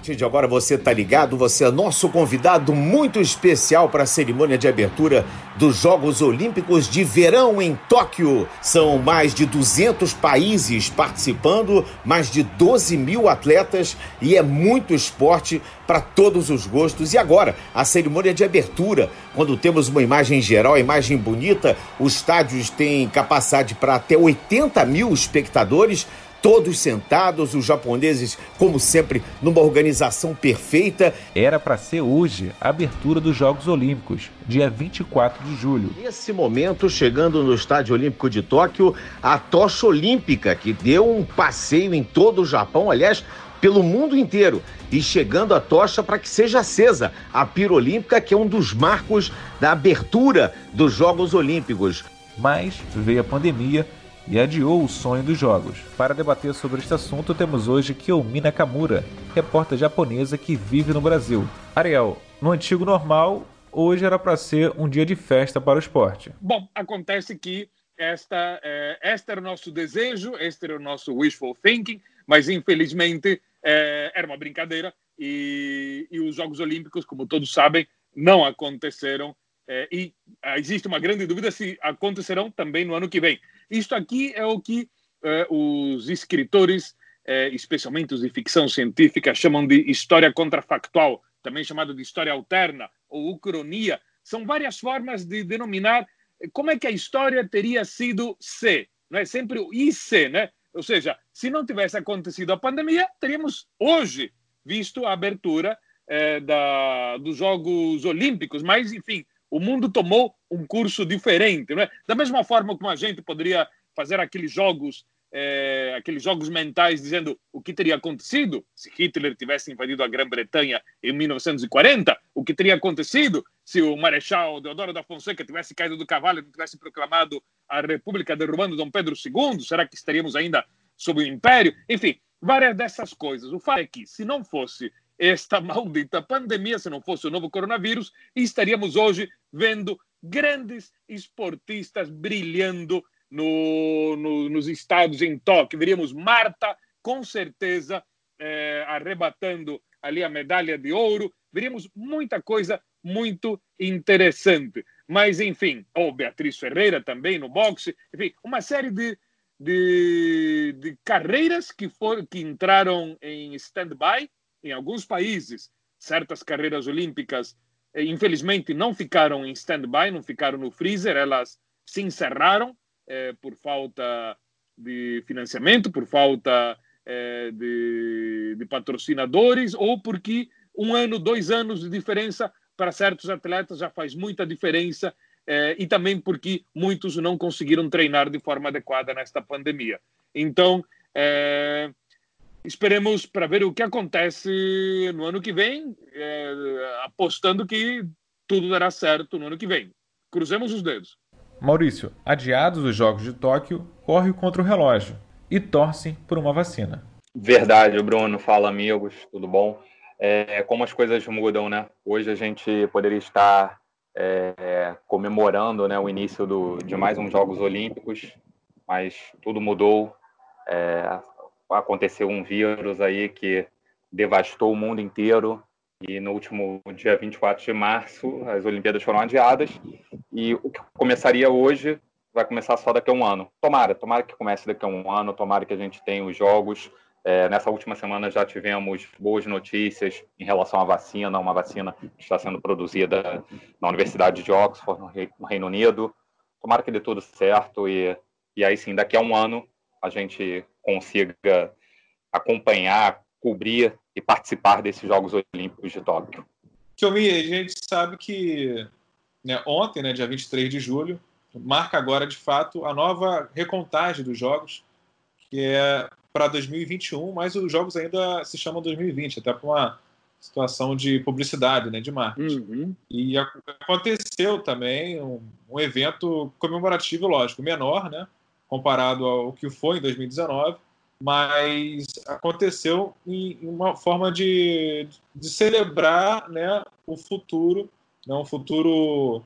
partir de agora você tá ligado, você é nosso convidado muito especial para a cerimônia de abertura dos Jogos Olímpicos de Verão em Tóquio. São mais de 200 países participando, mais de 12 mil atletas e é muito esporte para todos os gostos. E agora, a cerimônia de abertura, quando temos uma imagem geral, imagem bonita, os estádios têm capacidade para até 80 mil espectadores todos sentados, os japoneses, como sempre, numa organização perfeita. Era para ser hoje a abertura dos Jogos Olímpicos, dia 24 de julho. Nesse momento, chegando no Estádio Olímpico de Tóquio, a tocha olímpica, que deu um passeio em todo o Japão, aliás, pelo mundo inteiro e chegando a tocha para que seja acesa a pira olímpica, que é um dos marcos da abertura dos Jogos Olímpicos. Mas veio a pandemia e adiou o sonho dos jogos. Para debater sobre este assunto, temos hoje Kiyomi Nakamura, repórter japonesa que vive no Brasil. Ariel, no antigo normal, hoje era para ser um dia de festa para o esporte. Bom, acontece que esta, é, este era o nosso desejo, este era o nosso wishful thinking, mas infelizmente é, era uma brincadeira e, e, os Jogos Olímpicos, como todos sabem, não aconteceram é, e existe uma grande dúvida se acontecerão também no ano que vem. Isto aqui é o que eh, os escritores, eh, especialmente os de ficção científica, chamam de história contrafactual, também chamado de história alterna ou ucronia. São várias formas de denominar eh, como é que a história teria sido se, não é sempre o IC, né? Ou seja, se não tivesse acontecido a pandemia, teríamos hoje visto a abertura da, dos Jogos Olímpicos. Mas, enfim, o mundo tomou um curso diferente. Não é? Da mesma forma como a gente poderia fazer aqueles jogos, é, aqueles jogos mentais dizendo o que teria acontecido se Hitler tivesse invadido a Grã-Bretanha em 1940, o que teria acontecido se o Marechal Deodoro da Fonseca tivesse caído do cavalo e tivesse proclamado a República derrubando Dom Pedro II, será que estaríamos ainda sob o Império? Enfim, várias dessas coisas. O fato é que, se não fosse esta maldita pandemia, se não fosse o novo coronavírus, estaríamos hoje vendo grandes esportistas brilhando no, no, nos estados em Tóquio. Veríamos Marta, com certeza, é, arrebatando ali a medalha de ouro. Veríamos muita coisa muito interessante. Mas, enfim, ou Beatriz Ferreira também no boxe. Enfim, uma série de, de, de carreiras que, for, que entraram em stand-by em alguns países, certas carreiras olímpicas, infelizmente, não ficaram em stand-by, não ficaram no freezer, elas se encerraram eh, por falta de financiamento, por falta eh, de, de patrocinadores ou porque um ano, dois anos de diferença para certos atletas já faz muita diferença e também porque muitos não conseguiram treinar de forma adequada nesta pandemia. Então, esperemos para ver o que acontece no ano que vem, é, apostando que tudo dará certo no ano que vem. Cruzemos os dedos. Maurício, adiados os Jogos de Tóquio, corre contra o relógio e torcem por uma vacina. Verdade, Bruno. Fala, amigos, tudo bom? É, como as coisas mudam, né? Hoje a gente poderia estar é, comemorando né, o início do, de mais uns Jogos Olímpicos, mas tudo mudou. É, aconteceu um vírus aí que devastou o mundo inteiro e no último dia 24 de março as Olimpíadas foram adiadas e o que começaria hoje vai começar só daqui a um ano. Tomara, tomara que comece daqui a um ano, tomara que a gente tenha os jogos. É, nessa última semana já tivemos boas notícias em relação à vacina, uma vacina que está sendo produzida na Universidade de Oxford, no Reino Unido. Tomara que dê tudo certo e, e aí sim, daqui a um ano a gente consiga acompanhar, cobrir e participar desses Jogos Olímpicos de Tóquio. Kiomi, a gente sabe que né, ontem, né, dia 23 de julho, marca agora de fato a nova recontagem dos Jogos, que é para 2021, mas os Jogos ainda se chamam 2020, até para uma situação de publicidade, né, de marketing. Uhum. E aconteceu também um, um evento comemorativo, lógico, menor, né, comparado ao que foi em 2019, mas aconteceu em uma forma de, de celebrar né, o futuro, né, um futuro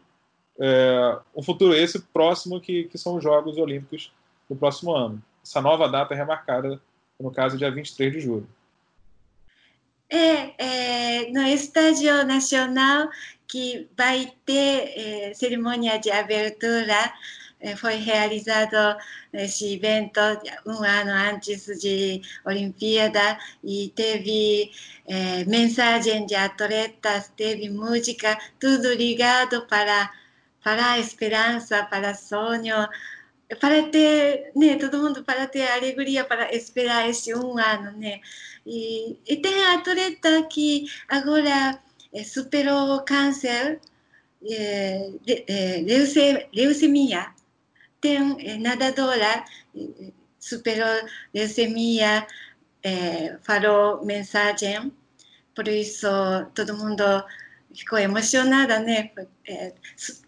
é, um futuro esse próximo que, que são os Jogos Olímpicos do próximo ano. Essa nova data é remarcada, no caso, dia 23 de julho. É, é, no Estádio Nacional, que vai ter é, cerimônia de abertura, foi realizado esse evento um ano antes de Olimpíada e teve é, mensagem de atletas, teve música, tudo ligado para, para a esperança, para sonho, para ter, né, todo mundo para ter alegria para esperar esse um ano, né? E, e tem atleta que agora é, superou câncer, é, é, leucemia, tem é, nadadora, superou leucemia, é, falou mensagem, por isso todo mundo ficou emocionada, né? É,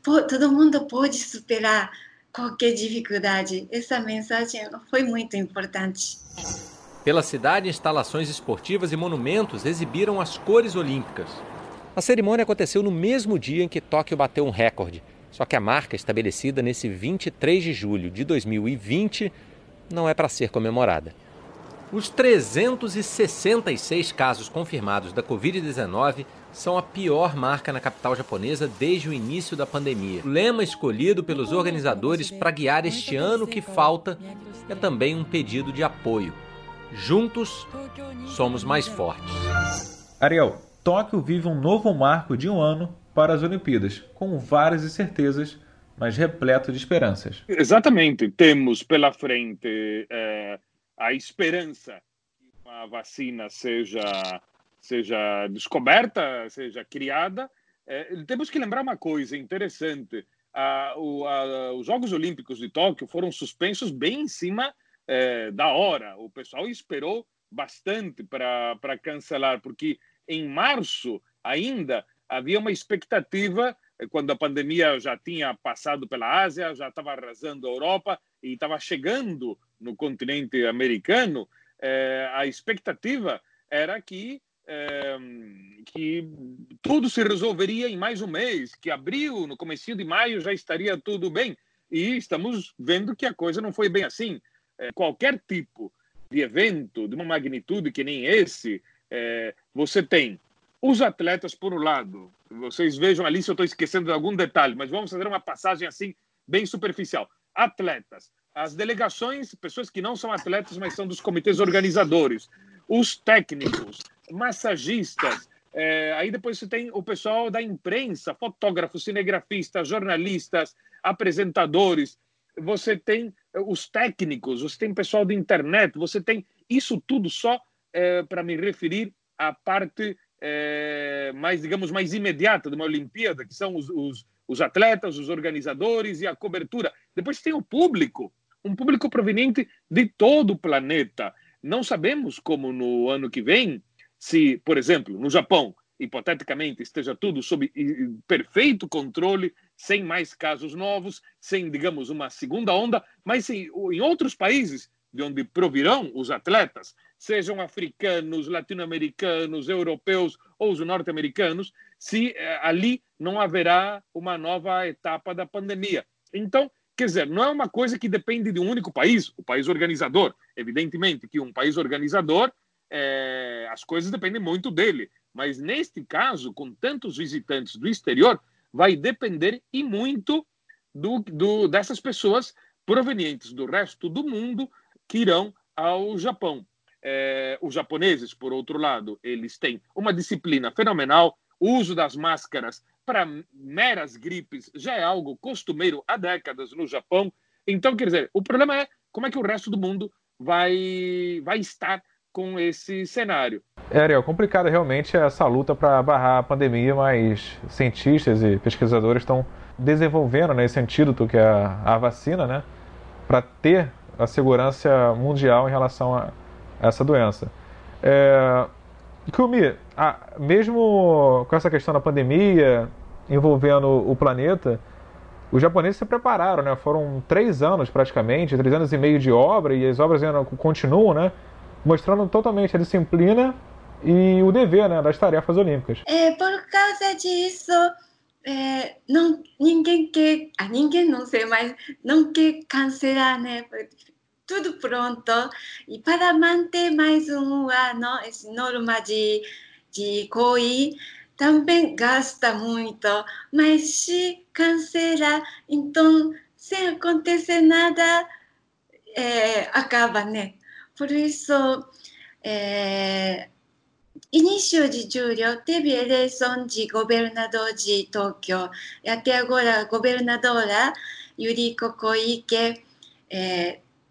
todo mundo pode superar qualquer dificuldade. Essa mensagem foi muito importante. Pela cidade, instalações esportivas e monumentos exibiram as cores olímpicas. A cerimônia aconteceu no mesmo dia em que Tóquio bateu um recorde. Só que a marca estabelecida nesse 23 de julho de 2020 não é para ser comemorada. Os 366 casos confirmados da Covid-19 são a pior marca na capital japonesa desde o início da pandemia. O lema escolhido pelos organizadores para guiar este ano que falta é também um pedido de apoio. Juntos, somos mais fortes. Ariel, Tóquio vive um novo marco de um ano para as Olimpíadas, com várias incertezas, mas repleto de esperanças. Exatamente. Temos pela frente é, a esperança que uma vacina seja, seja descoberta, seja criada. É, temos que lembrar uma coisa interessante. A, o, a, os Jogos Olímpicos de Tóquio foram suspensos bem em cima é, da hora. O pessoal esperou bastante para cancelar, porque em março ainda havia uma expectativa, é, quando a pandemia já tinha passado pela Ásia, já estava arrasando a Europa e estava chegando no continente americano, é, a expectativa era que é, que tudo se resolveria em mais um mês, que abril, no começo de maio já estaria tudo bem. E estamos vendo que a coisa não foi bem assim. É, qualquer tipo de evento de uma magnitude que nem esse, é, você tem os atletas por um lado. Vocês vejam ali se eu estou esquecendo de algum detalhe, mas vamos fazer uma passagem assim bem superficial. Atletas, as delegações, pessoas que não são atletas, mas são dos comitês organizadores, os técnicos, massagistas, é, aí depois você tem o pessoal da imprensa, fotógrafos, cinegrafistas, jornalistas, apresentadores, você tem os técnicos, você tem pessoal da internet, você tem isso tudo só é, para me referir à parte é, mais, digamos, mais imediata de uma Olimpíada, que são os, os, os atletas, os organizadores e a cobertura. Depois tem o público, um público proveniente de todo o planeta. Não sabemos como no ano que vem, se, por exemplo, no Japão, hipoteticamente, esteja tudo sob perfeito controle, sem mais casos novos, sem, digamos, uma segunda onda, mas em, em outros países de onde provirão os atletas, sejam africanos, latino-americanos, europeus ou os norte-americanos, se eh, ali não haverá uma nova etapa da pandemia. Então, quer dizer, não é uma coisa que depende de um único país, o país organizador. Evidentemente que um país organizador, eh, as coisas dependem muito dele. Mas neste caso, com tantos visitantes do exterior, vai depender e muito do, do, dessas pessoas provenientes do resto do mundo que irão ao Japão. É, os japoneses, por outro lado, eles têm uma disciplina fenomenal. O uso das máscaras para meras gripes já é algo costumeiro há décadas no Japão. Então, quer dizer, o problema é como é que o resto do mundo vai, vai estar com esse cenário. É, Ariel, complicada realmente essa luta para barrar a pandemia, mas cientistas e pesquisadores estão desenvolvendo né, esse antídoto que é a, a vacina, né, para ter a segurança mundial em relação a essa doença. É, Kumi, a, mesmo com essa questão da pandemia envolvendo o planeta, os japoneses se prepararam, né? Foram três anos praticamente, três anos e meio de obra e as obras ainda continuam, né? mostrando totalmente a disciplina e o dever né, das tarefas olímpicas. É, por causa disso, é, não, ninguém quer, a ninguém não sei, mas não quer cancelar, né? Tudo pronto. E para manter mais um ano, essa norma de de COI também gasta muito, mas se cancela, então, sem acontecer nada, é, acaba, né? Por isso, é, início de julho teve eleição de governador de Tóquio. E até agora, a governadora Yuriko Koike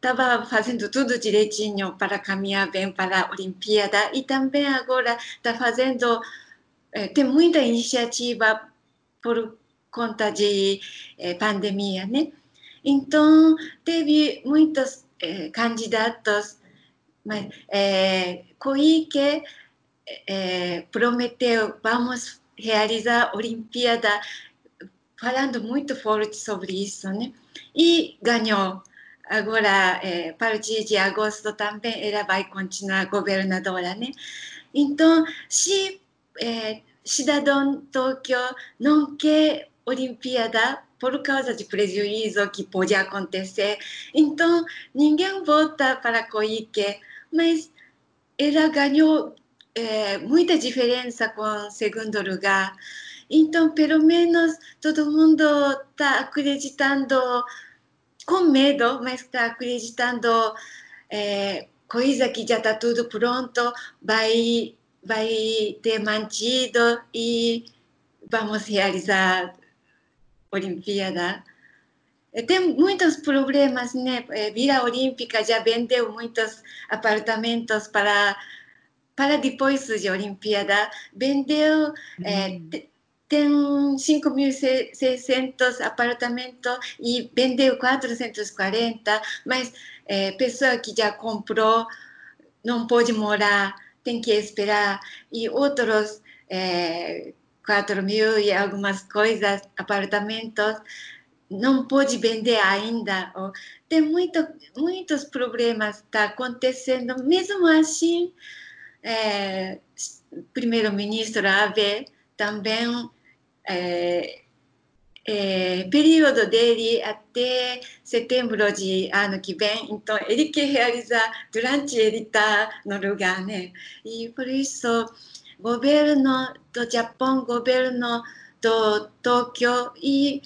estava fazendo tudo direitinho para caminhar bem para a Olimpíada e também agora está fazendo é, tem muita iniciativa por conta de é, pandemia, né? Então teve muitos é, candidatos, mas Koike prometeu vamos realizar a Olimpíada falando muito forte sobre isso, né? E ganhou. Agora, é, a partir de agosto também ela vai continuar governadora, né? Então, se é, cidadão Tóquio não quer Olimpíada por causa de prejuízo que pode acontecer, então ninguém vota para Koike, mas ela ganhou é, muita diferença com o segundo lugar. Então, pelo menos todo mundo está acreditando com medo, mas está acreditando é, coisa que já está tudo pronto, vai, vai ter mantido e vamos realizar a Olimpíada. Tem muitos problemas, né? Vila Olímpica já vendeu muitos apartamentos para para depois da Olimpíada, vendeu, uhum. é, tem 5.600 apartamentos e vendeu 440, mas é, pessoa que já comprou não pode morar, tem que esperar, e outros é, 4 mil e algumas coisas, apartamentos, não pode vender ainda. Tem muito, muitos problemas tá acontecendo, mesmo assim, é, primeiro-ministro Abe também é, é, período dele até setembro de ano que vem, então ele quer realizar durante ele está no lugar, né? E por isso, governo do Japão, governo do Tóquio e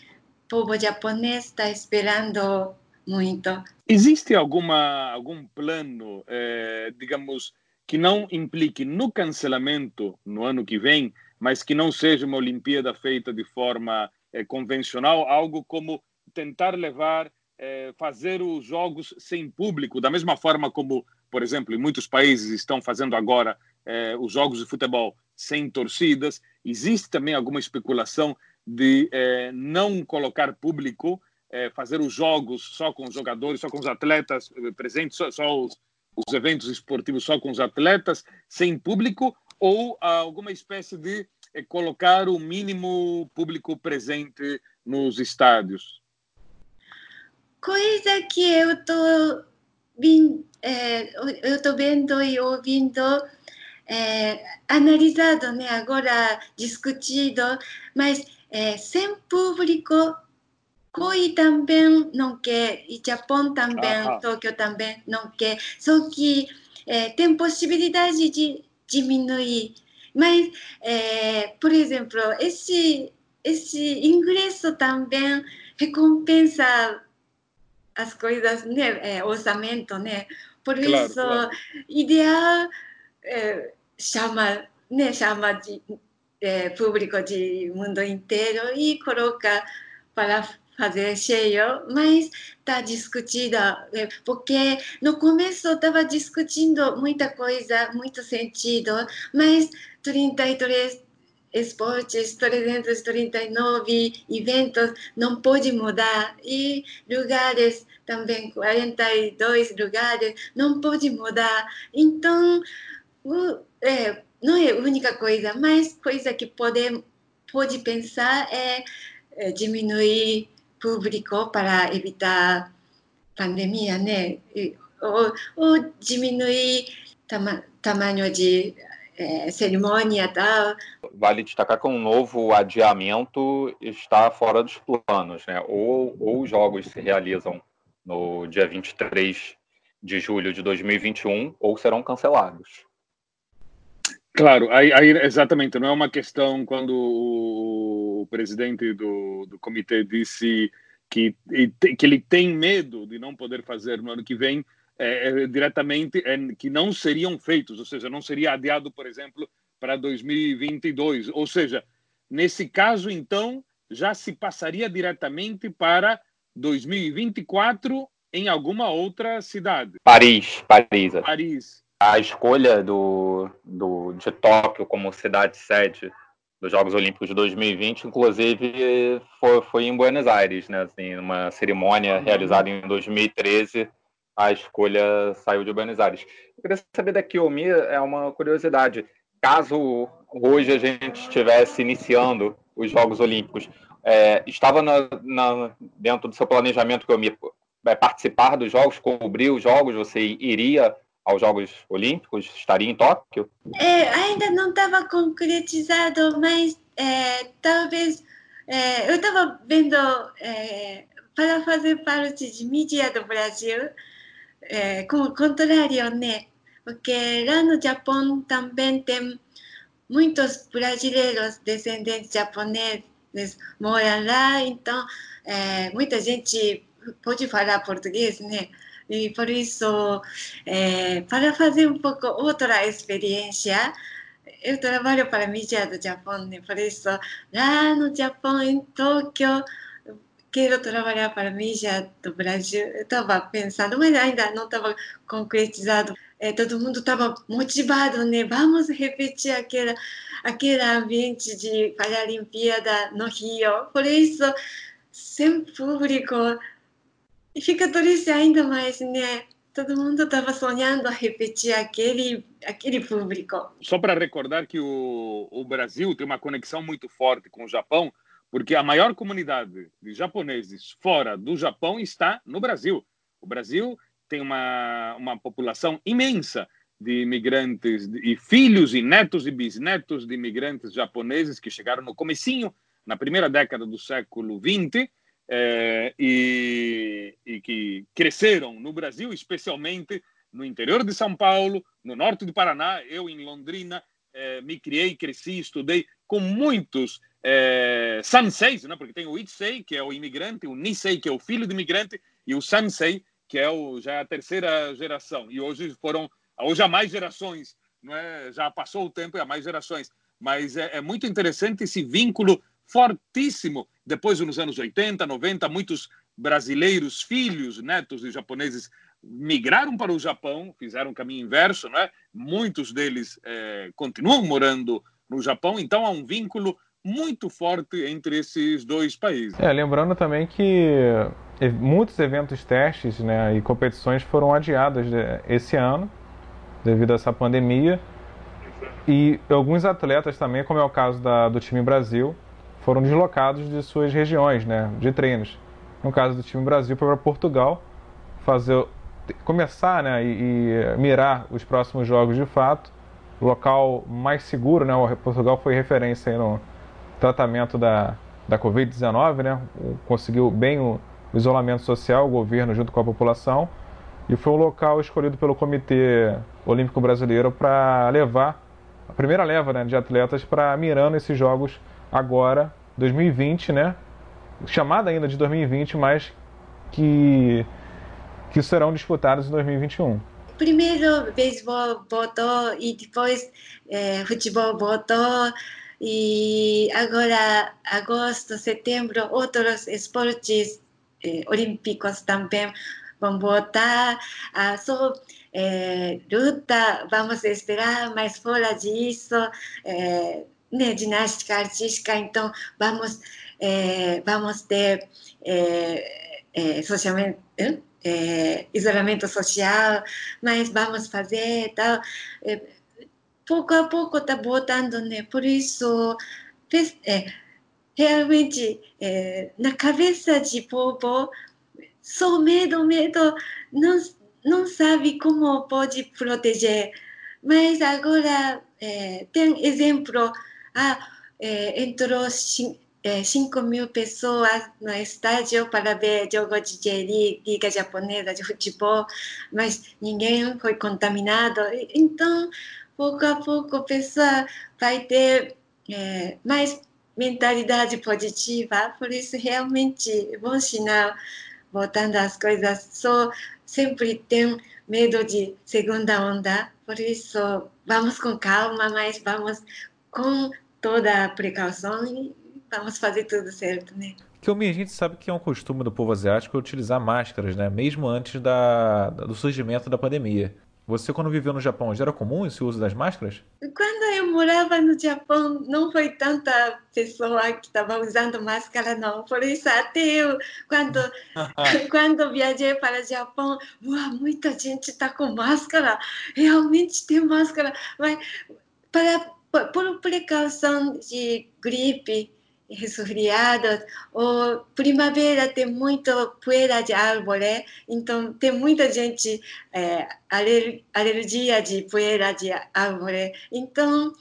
povo japonês está esperando muito. Existe alguma algum plano, eh, digamos, que não implique no cancelamento no ano que vem, mas que não seja uma Olimpíada feita de forma eh, convencional, algo como tentar levar, eh, fazer os jogos sem público, da mesma forma como, por exemplo, em muitos países estão fazendo agora eh, os jogos de futebol sem torcidas. Existe também alguma especulação de não colocar público, fazer os jogos só com os jogadores, só com os atletas presentes, só, só os os eventos esportivos só com os atletas, sem público, ou alguma espécie de é, colocar o mínimo público presente nos estádios? Coisa que eu estou é, eu tô vendo e ouvindo, é, analisado, né, agora discutido, mas é, sem público Koi também não quer, e Japão também, ah, Tóquio também não quer. Só que é, tem possibilidade de diminuir. Mas, é, por exemplo, esse, esse ingresso também recompensa as coisas, né? É, orçamento, né? Por claro, isso, claro. ideal é, chama, né? chama de é, público de mundo inteiro e coloca para fazer cheio, mas está discutida, é, porque no começo estava discutindo muita coisa, muito sentido, mas 33 esportes, 339 eventos não pode mudar e lugares também 42 lugares não pode mudar. Então, é, não é a única coisa, mas coisa que pode, pode pensar é, é diminuir público para evitar pandemia, né? Ou, ou diminuir tama, tamanho de é, cerimônia e tal. Vale destacar que um novo adiamento está fora dos planos, né? Ou, ou os jogos se realizam no dia 23 de julho de 2021 ou serão cancelados. Claro, aí, aí, exatamente, não é uma questão quando o, presidente do, do comitê disse que, que ele tem medo de não poder fazer no ano que vem, é, é, diretamente é, que não seriam feitos, ou seja, não seria adiado, por exemplo, para 2022. Ou seja, nesse caso, então, já se passaria diretamente para 2024 em alguma outra cidade. Paris, Paris. Paris. A escolha do, do, de Tóquio como cidade sede dos Jogos Olímpicos de 2020, inclusive, foi, foi em Buenos Aires, né? Assim, uma cerimônia uhum. realizada em 2013, a escolha saiu de Buenos Aires. Eu queria saber da Kiyomi, é uma curiosidade, caso hoje a gente estivesse iniciando os Jogos Olímpicos, é, estava na, na, dentro do seu planejamento, Kiyomi, é, participar dos Jogos, cobrir os Jogos, você iria aos Jogos Olímpicos? Estaria em Tóquio? É, ainda não estava concretizado, mas é, talvez é, eu estava vendo é, para fazer parte de mídia do Brasil, é, como contrário, né? Porque lá no Japão também tem muitos brasileiros descendentes japoneses moram lá, então é, muita gente pode falar português, né? E por isso, é, para fazer um pouco outra experiência, eu trabalho para a mídia do Japão, né? por isso, lá no Japão, em Tóquio, quero trabalhar para a mídia do Brasil. Eu estava pensando, mas ainda não estava concretizado. É, todo mundo estava motivado, né? Vamos repetir aquela, aquele ambiente de Paralimpíada no Rio. Por isso, sem público, e fica triste ainda mais, né? Todo mundo estava sonhando repetir aquele, aquele público. Só para recordar que o, o Brasil tem uma conexão muito forte com o Japão, porque a maior comunidade de japoneses fora do Japão está no Brasil. O Brasil tem uma, uma população imensa de imigrantes e filhos e netos e bisnetos de imigrantes japoneses que chegaram no comecinho, na primeira década do século XX, é, e, e, que cresceram no Brasil, especialmente no interior de São Paulo, no norte do Paraná. Eu, em Londrina, é, me criei, cresci, estudei com muitos é, sanseis, né? porque tem o Itsei, que é o imigrante, o Nisei, que é o filho do imigrante, e o Sansei, que é o, já a terceira geração. E hoje foram, hoje há mais gerações, não é? já passou o tempo e há mais gerações. Mas é, é muito interessante esse vínculo fortíssimo. Depois, nos anos 80, 90, muitos brasileiros, filhos, netos de japoneses, migraram para o Japão, fizeram o caminho inverso, né? Muitos deles é, continuam morando no Japão, então há um vínculo muito forte entre esses dois países. É, lembrando também que muitos eventos testes né, e competições foram adiados né, esse ano devido a essa pandemia e alguns atletas também, como é o caso da, do time Brasil, foram deslocados de suas regiões né, de treinos. No caso do time Brasil, foi para Portugal fazer, começar né, e, e, mirar os próximos jogos de fato. Local mais seguro, né, Portugal foi referência no tratamento da, da Covid-19, né, conseguiu bem o, o isolamento social, o governo junto com a população, e foi o local escolhido pelo Comitê Olímpico Brasileiro para levar a primeira leva né, de atletas para mirando esses jogos agora 2020, né? Chamada ainda de 2020, mas que, que serão disputados em 2021. Primeiro, beisebol voltou e depois é, futebol voltou. E agora, agosto, setembro, outros esportes eh, olímpicos também vão voltar. Ah, só eh, luta, vamos esperar, mas fora disso, eh, né, ginástica artística, então vamos, é, vamos ter é, é, socialmente, isolamento social, mas vamos fazer tal. Pouco a pouco está voltando, né? Por isso, realmente, na cabeça de povo, só medo, medo, não, não sabe como pode proteger. Mas agora tem exemplo ah, é, entrou 5 é, mil pessoas no estádio para ver jogo de J-League, Liga Japonesa de Futebol, mas ninguém foi contaminado. Então, pouco a pouco a pessoa vai ter é, mais mentalidade positiva, por isso realmente é bom sinal, voltando às coisas, só sempre tem medo de segunda onda, por isso vamos com calma, mas vamos com toda a precaução e vamos fazer tudo certo, né? Que a gente sabe que é um costume do povo asiático utilizar máscaras, né? Mesmo antes da, do surgimento da pandemia. Você, quando viveu no Japão, já era comum esse uso das máscaras? Quando eu morava no Japão, não foi tanta pessoa que estava usando máscara, não. Por isso, até eu, quando, quando viajei para o Japão, uau, muita gente está com máscara. Realmente tem máscara. Mas, para, por precaução de gripe, resfriados, ou primavera tem muito poeira de árvore, então tem muita gente é, alergia de poeira de árvore, então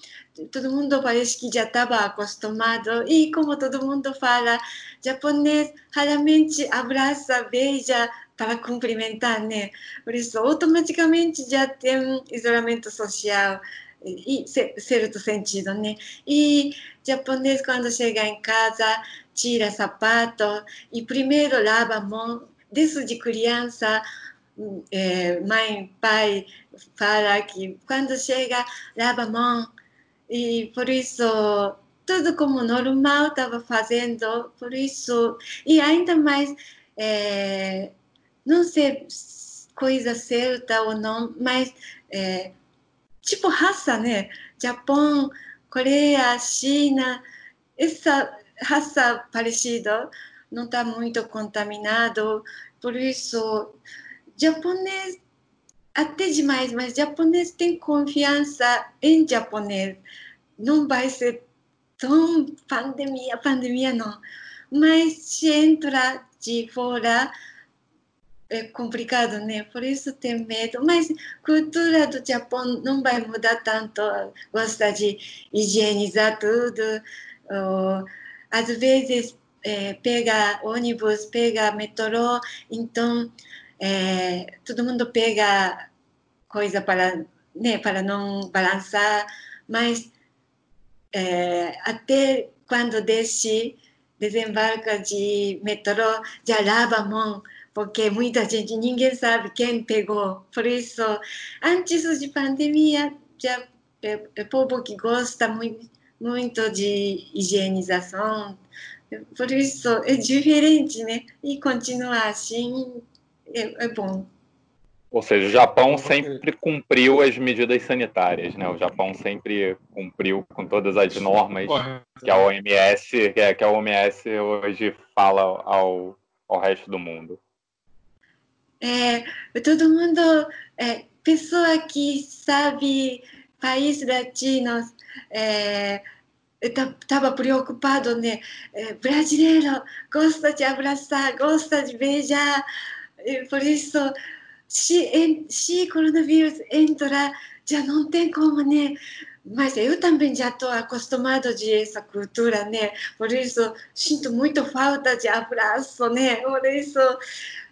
todo mundo parece que já estava acostumado e como todo mundo fala, japonês raramente abraça, beija para cumprimentar, né? Por isso automaticamente já tem isolamento social e certo sentido, né? E japonês quando chega em casa tira sapato e primeiro lava a mão. Desde criança é, mãe pai fala que quando chega lava a mão. E por isso tudo como normal estava fazendo por isso. E ainda mais é, não sei coisa certa ou não mas é, tipo raça, né? Japão, Coreia, China, essa raça parecida não está muito contaminado, por isso japonês até demais, mas japonês tem confiança em japonês. Não vai ser tão pandemia, pandemia não. Mas se entra de fora, é complicado, né? Por isso tem medo. Mas cultura do Japão não vai mudar tanto. Gosta de higienizar tudo. Ou, às vezes é, pega ônibus, pega metrô, então é, todo mundo pega coisa para, né, para não balançar, mas é, até quando desce, desembarca de metrô, já lava a mão porque muita gente, ninguém sabe quem pegou. Por isso, antes de pandemia, já é, é povo que gosta muito, muito de higienização. Por isso, é diferente, né? E continuar assim é, é bom. Ou seja, o Japão sempre cumpriu as medidas sanitárias, né? O Japão sempre cumpriu com todas as normas que a OMS, que a OMS hoje fala ao, ao resto do mundo é, todo mundo, é, pessoa que sabe países latinos, é, estava preocupado, né? É, brasileiro gosta de abraçar, gosta de beijar, por isso, se, se coronavírus entrar, já não tem como, né? Mas eu também já estou acostumado de essa cultura, né? Por isso, sinto muito falta de abraço, né? Por isso,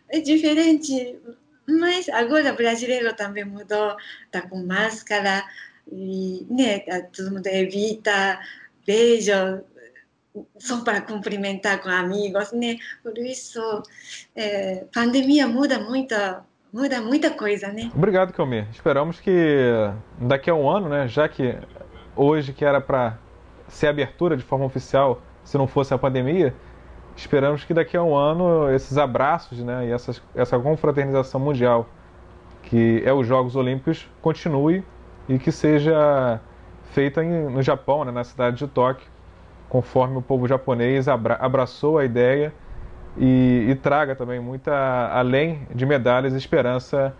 é diferente. Mas agora o brasileiro também mudou, está com máscara, e né, tá, todo mundo evita beijo, só para cumprimentar com amigos, né? Por isso, é, pandemia muda muito, muda muita coisa, né? Obrigado, Kelmir. Esperamos que daqui a um ano, né, já que hoje que era para ser abertura de forma oficial, se não fosse a pandemia, esperamos que daqui a um ano esses abraços né, e essas, essa confraternização mundial, que é os Jogos Olímpicos, continue e que seja feita em, no Japão, né, na cidade de Tóquio, conforme o povo japonês abra, abraçou a ideia e, e, traga também muita, além de medalhas, esperança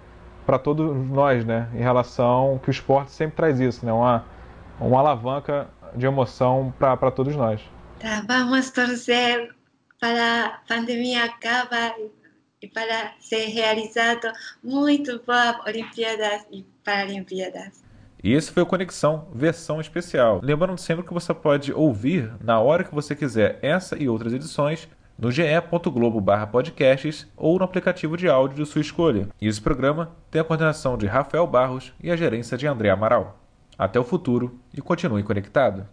para todos nós, né, em relação que o esporte sempre traz isso, né, uma, uma alavanca de emoção para todos nós. Tá, vamos torcer para a pandemia acabar e para ser realizado muito boas Olimpíadas e Paralimpíadas. E esse foi o Conexão, versão especial. Lembrando sempre que você pode ouvir na hora que você quiser essa e outras edições no ge.globo podcasts ou no aplicativo de áudio de sua escolha. E esse programa tem a coordenação de Rafael Barros e a gerência de André Amaral. Até o futuro e continue conectado.